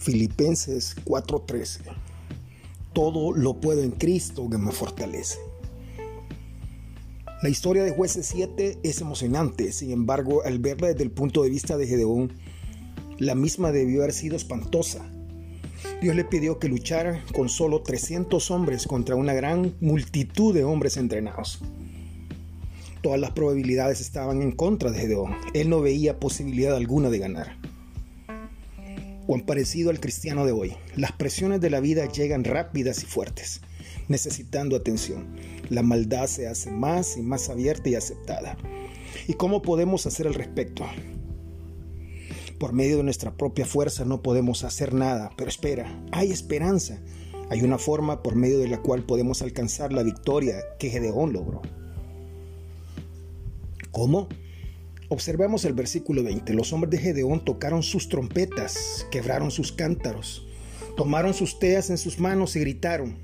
Filipenses 4:13. Todo lo puedo en Cristo que me fortalece. La historia de jueces 7 es emocionante, sin embargo, al verla desde el punto de vista de Gedeón, la misma debió haber sido espantosa. Dios le pidió que luchara con solo 300 hombres contra una gran multitud de hombres entrenados. Todas las probabilidades estaban en contra de Gedeón. Él no veía posibilidad alguna de ganar cuán parecido al cristiano de hoy. Las presiones de la vida llegan rápidas y fuertes, necesitando atención. La maldad se hace más y más abierta y aceptada. ¿Y cómo podemos hacer al respecto? Por medio de nuestra propia fuerza no podemos hacer nada, pero espera, hay esperanza. Hay una forma por medio de la cual podemos alcanzar la victoria que Gedeón logró. ¿Cómo? Observemos el versículo 20. Los hombres de Gedeón tocaron sus trompetas, quebraron sus cántaros, tomaron sus teas en sus manos y gritaron.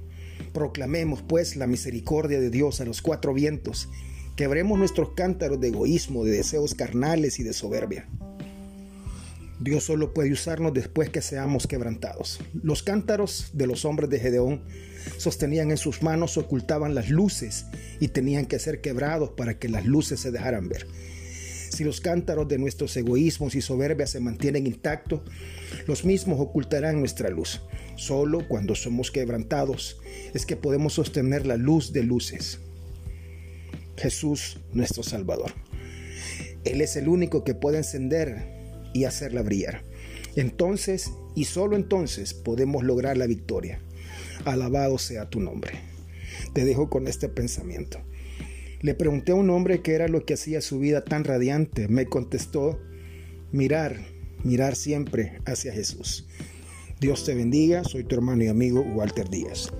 Proclamemos pues la misericordia de Dios a los cuatro vientos. Quebremos nuestros cántaros de egoísmo, de deseos carnales y de soberbia. Dios solo puede usarnos después que seamos quebrantados. Los cántaros de los hombres de Gedeón sostenían en sus manos, ocultaban las luces y tenían que ser quebrados para que las luces se dejaran ver. Si los cántaros de nuestros egoísmos y soberbias se mantienen intactos, los mismos ocultarán nuestra luz. Solo cuando somos quebrantados es que podemos sostener la luz de luces. Jesús, nuestro Salvador. Él es el único que puede encender y hacerla brillar. Entonces, y solo entonces, podemos lograr la victoria. Alabado sea tu nombre. Te dejo con este pensamiento. Le pregunté a un hombre qué era lo que hacía su vida tan radiante. Me contestó, mirar, mirar siempre hacia Jesús. Dios te bendiga, soy tu hermano y amigo Walter Díaz.